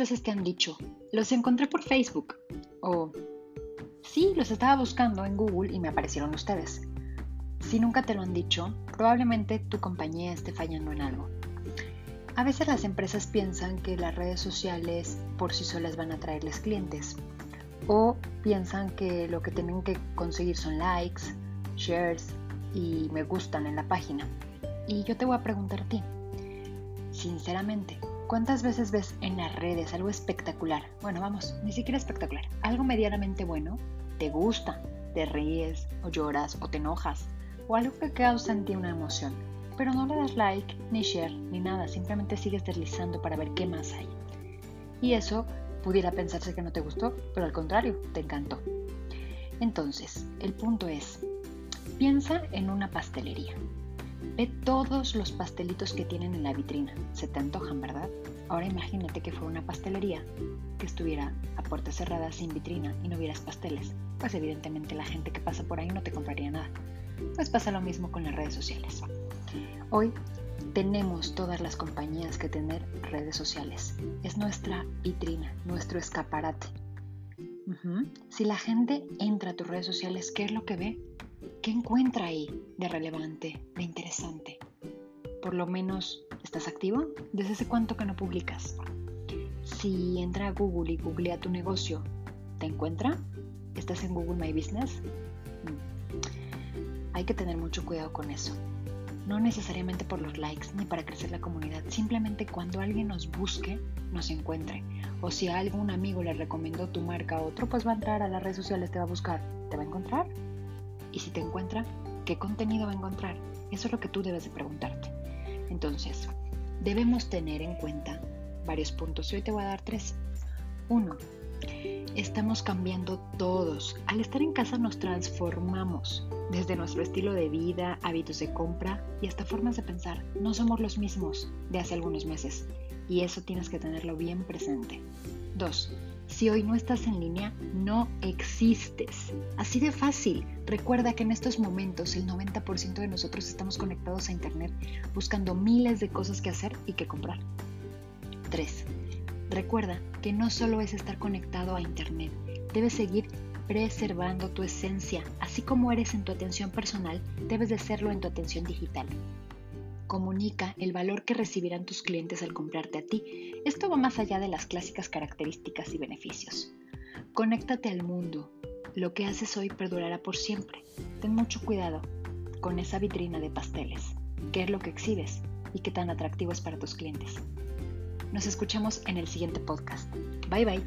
veces te han dicho, los encontré por Facebook? O, sí, los estaba buscando en Google y me aparecieron ustedes. Si nunca te lo han dicho, probablemente tu compañía esté fallando en algo. A veces las empresas piensan que las redes sociales por sí solas van a traerles clientes. O piensan que lo que tienen que conseguir son likes, shares y me gustan en la página. Y yo te voy a preguntar ti, sinceramente, ¿cuántas veces ves en las redes algo espectacular? Bueno, vamos, ni siquiera espectacular, algo medianamente bueno, te gusta, te ríes o lloras o te enojas o algo que causa en ti una emoción, pero no le das like, ni share, ni nada, simplemente sigues deslizando para ver qué más hay. Y eso pudiera pensarse que no te gustó, pero al contrario, te encantó. Entonces, el punto es, piensa en una pastelería. Todos los pastelitos que tienen en la vitrina. Se te antojan, ¿verdad? Ahora imagínate que fuera una pastelería que estuviera a puertas cerradas sin vitrina y no hubieras pasteles. Pues evidentemente la gente que pasa por ahí no te compraría nada. Pues pasa lo mismo con las redes sociales. Hoy tenemos todas las compañías que tener redes sociales. Es nuestra vitrina, nuestro escaparate. Si la gente entra a tus redes sociales, ¿qué es lo que ve? ¿Qué encuentra ahí de relevante, de interesante? Por lo menos, ¿estás activo? ¿Desde hace cuánto que no publicas? Si entra a Google y googlea tu negocio, ¿te encuentra? ¿Estás en Google My Business? Mm. Hay que tener mucho cuidado con eso. No necesariamente por los likes ni para crecer la comunidad, simplemente cuando alguien nos busque, nos encuentre. O si algún amigo le recomendó tu marca a otro, pues va a entrar a las redes sociales, te va a buscar, ¿te va a encontrar? Y si te encuentra, ¿qué contenido va a encontrar? Eso es lo que tú debes de preguntarte. Entonces, debemos tener en cuenta varios puntos y hoy te voy a dar tres. Uno, estamos cambiando todos. Al estar en casa nos transformamos, desde nuestro estilo de vida, hábitos de compra y hasta formas de pensar. No somos los mismos de hace algunos meses y eso tienes que tenerlo bien presente. Dos, si hoy no estás en línea, no existes. Así de fácil. Recuerda que en estos momentos el 90% de nosotros estamos conectados a Internet buscando miles de cosas que hacer y que comprar. 3. Recuerda que no solo es estar conectado a Internet, debes seguir preservando tu esencia. Así como eres en tu atención personal, debes de serlo en tu atención digital comunica el valor que recibirán tus clientes al comprarte a ti. Esto va más allá de las clásicas características y beneficios. Conéctate al mundo. Lo que haces hoy perdurará por siempre. Ten mucho cuidado con esa vitrina de pasteles. ¿Qué es lo que exhibes y qué tan atractivo es para tus clientes? Nos escuchamos en el siguiente podcast. Bye bye.